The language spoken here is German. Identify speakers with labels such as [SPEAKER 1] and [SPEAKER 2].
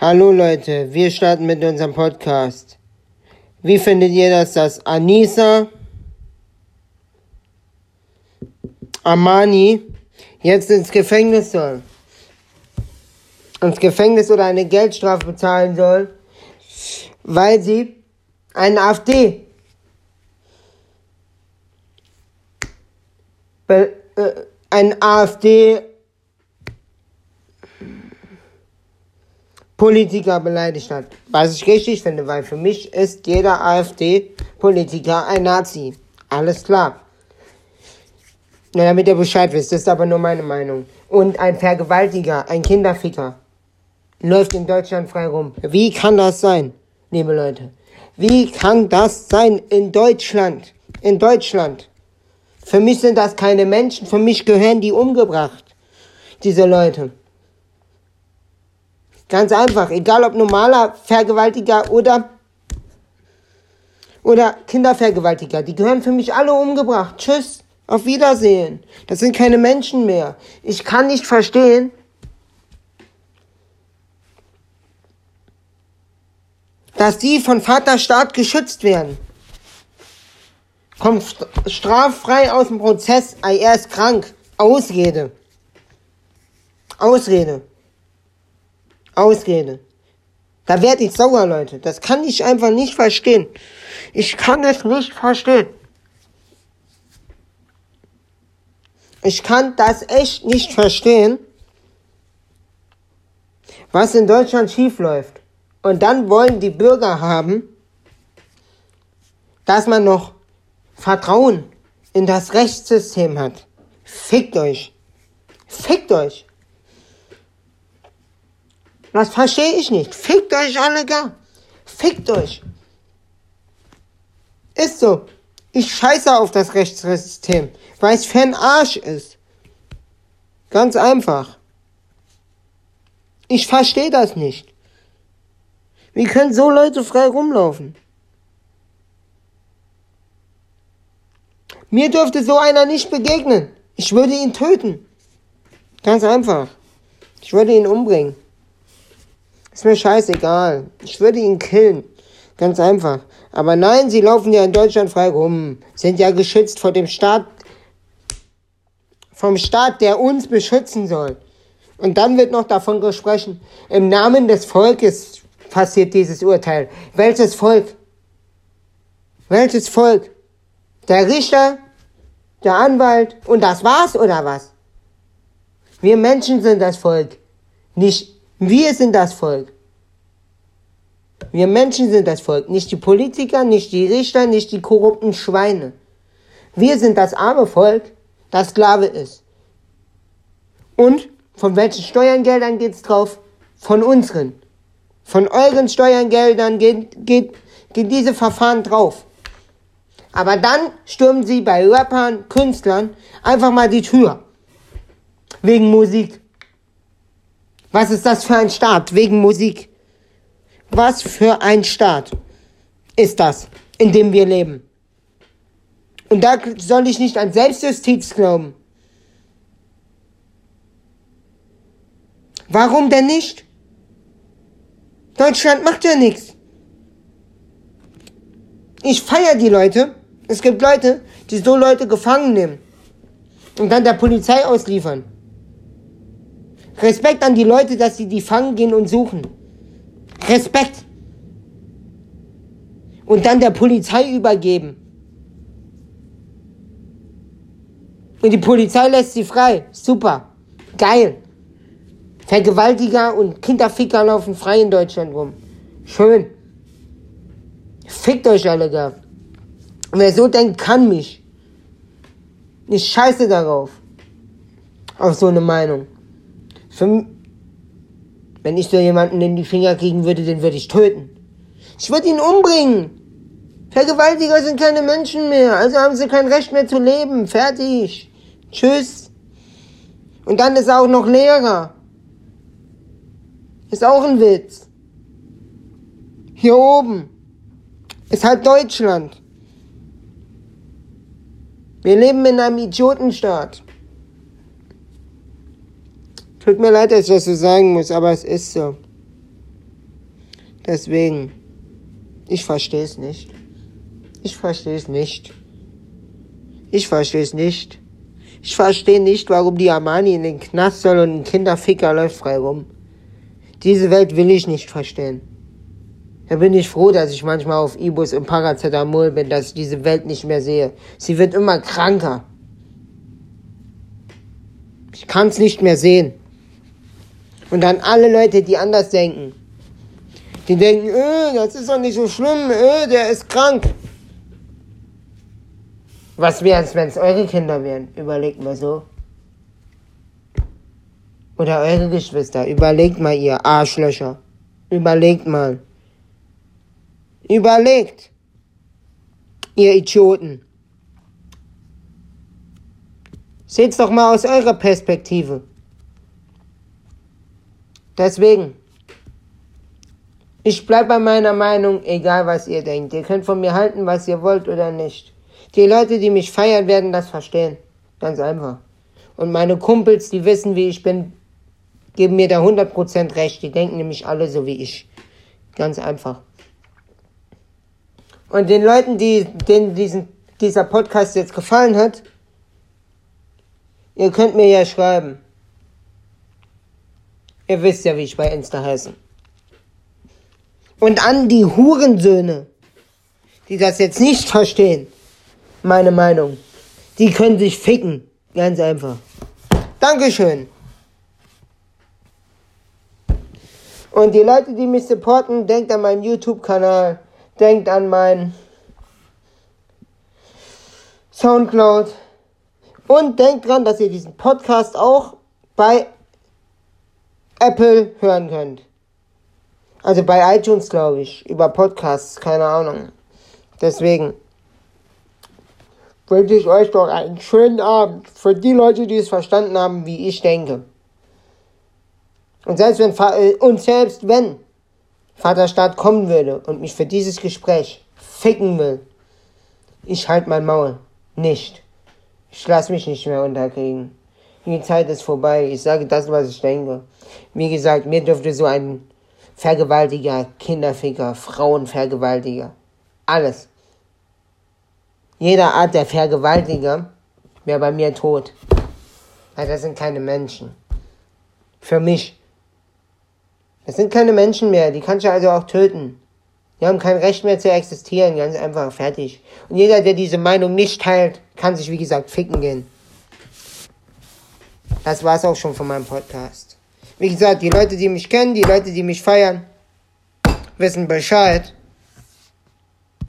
[SPEAKER 1] Hallo Leute, wir starten mit unserem Podcast. Wie findet ihr das, dass Anissa Amani jetzt ins Gefängnis soll? Ins Gefängnis oder eine Geldstrafe bezahlen soll, weil sie einen AfD äh, ein AfD Politiker beleidigt hat. Was ich richtig finde, weil für mich ist jeder AfD-Politiker ein Nazi. Alles klar. Nur damit ihr Bescheid wisst, ist aber nur meine Meinung. Und ein Vergewaltiger, ein Kinderficker, läuft in Deutschland frei rum. Wie kann das sein, liebe Leute? Wie kann das sein in Deutschland? In Deutschland. Für mich sind das keine Menschen, für mich gehören die umgebracht. Diese Leute. Ganz einfach, egal ob normaler Vergewaltiger oder oder Kindervergewaltiger, die gehören für mich alle umgebracht. Tschüss, auf Wiedersehen. Das sind keine Menschen mehr. Ich kann nicht verstehen, dass die von Vaterstaat geschützt werden. Kommt straffrei aus dem Prozess, er ist krank. Ausrede. Ausrede. Ausrede. Da werde ich sauer, Leute. Das kann ich einfach nicht verstehen. Ich kann es nicht verstehen. Ich kann das echt nicht verstehen, was in Deutschland schiefläuft. Und dann wollen die Bürger haben, dass man noch Vertrauen in das Rechtssystem hat. Fickt euch. Fickt euch. Das verstehe ich nicht. Fickt euch alle gar. Fickt euch. Ist so. Ich scheiße auf das Rechtssystem, weil es für ein Arsch ist. Ganz einfach. Ich verstehe das nicht. Wie können so Leute frei rumlaufen? Mir dürfte so einer nicht begegnen. Ich würde ihn töten. Ganz einfach. Ich würde ihn umbringen. Ist mir scheißegal. Ich würde ihn killen. Ganz einfach. Aber nein, sie laufen ja in Deutschland frei rum. Sind ja geschützt vor dem Staat, vom Staat, der uns beschützen soll. Und dann wird noch davon gesprochen, im Namen des Volkes passiert dieses Urteil. Welches Volk? Welches Volk? Der Richter, der Anwalt und das war's oder was? Wir Menschen sind das Volk. Nicht wir sind das Volk. Wir Menschen sind das Volk. Nicht die Politiker, nicht die Richter, nicht die korrupten Schweine. Wir sind das arme Volk, das Sklave ist. Und von welchen Steuergeldern geht's drauf? Von unseren. Von euren Steuergeldern geht, geht, geht diese Verfahren drauf. Aber dann stürmen sie bei Rappern, Künstlern einfach mal die Tür. Wegen Musik. Was ist das für ein Staat? Wegen Musik. Was für ein Staat ist das, in dem wir leben? Und da soll ich nicht an Selbstjustiz glauben. Warum denn nicht? Deutschland macht ja nichts. Ich feiere die Leute. Es gibt Leute, die so Leute gefangen nehmen und dann der Polizei ausliefern. Respekt an die Leute, dass sie die fangen gehen und suchen. Respekt. Und dann der Polizei übergeben. Und die Polizei lässt sie frei. Super. Geil. Vergewaltiger und Kinderficker laufen frei in Deutschland rum. Schön. Fickt euch alle da. Wer so denkt, kann mich. Ich scheiße darauf. Auf so eine Meinung. Für, wenn ich so jemanden in die Finger kriegen würde, den würde ich töten. Ich würde ihn umbringen. Vergewaltiger sind keine Menschen mehr, also haben sie kein Recht mehr zu leben. Fertig. Tschüss. Und dann ist er auch noch Lehrer. Ist auch ein Witz. Hier oben ist halt Deutschland. Wir leben in einem Idiotenstaat. Tut mir leid, dass ich das so sagen muss, aber es ist so. Deswegen, ich verstehe es nicht. Ich verstehe es nicht. Ich verstehe es nicht. Ich verstehe nicht, warum die Armani in den Knast soll und ein Kinderficker läuft frei rum. Diese Welt will ich nicht verstehen. Da bin ich froh, dass ich manchmal auf Ibus und Paracetamol bin, dass ich diese Welt nicht mehr sehe. Sie wird immer kranker. Ich kann es nicht mehr sehen. Und dann alle Leute, die anders denken. Die denken, öh, das ist doch nicht so schlimm, öh, der ist krank. Was wäre es, wenn es eure Kinder wären? Überlegt mal so. Oder eure Geschwister. Überlegt mal, ihr Arschlöcher. Überlegt mal. Überlegt. Ihr Idioten. Seht's doch mal aus eurer Perspektive. Deswegen. Ich bleib bei meiner Meinung, egal was ihr denkt. Ihr könnt von mir halten, was ihr wollt oder nicht. Die Leute, die mich feiern, werden das verstehen. Ganz einfach. Und meine Kumpels, die wissen, wie ich bin, geben mir da 100% recht. Die denken nämlich alle so wie ich. Ganz einfach. Und den Leuten, die, denen diesen, dieser Podcast jetzt gefallen hat, ihr könnt mir ja schreiben. Ihr wisst ja, wie ich bei Insta heiße. Und an die Hurensöhne, die das jetzt nicht verstehen, meine Meinung, die können sich ficken. Ganz einfach. Dankeschön. Und die Leute, die mich supporten, denkt an meinen YouTube-Kanal, denkt an meinen Soundcloud und denkt dran, dass ihr diesen Podcast auch bei Apple hören könnt. Also bei iTunes, glaube ich. Über Podcasts, keine Ahnung. Deswegen wünsche ich euch doch einen schönen Abend. Für die Leute, die es verstanden haben, wie ich denke. Und selbst wenn, äh, und selbst wenn Vaterstaat kommen würde und mich für dieses Gespräch ficken will, ich halt mein Maul. Nicht. Ich lasse mich nicht mehr unterkriegen. Die Zeit ist vorbei. Ich sage das, was ich denke. Wie gesagt, mir dürfte so ein Vergewaltiger, Kinderficker, Frauenvergewaltiger, alles. Jeder Art der Vergewaltiger wäre bei mir tot. Weil das sind keine Menschen. Für mich. Das sind keine Menschen mehr, die kannst du also auch töten. Die haben kein Recht mehr zu existieren, ganz einfach, fertig. Und jeder, der diese Meinung nicht teilt, kann sich, wie gesagt, ficken gehen. Das war's auch schon von meinem Podcast. Wie gesagt, die Leute, die mich kennen, die Leute, die mich feiern, wissen Bescheid.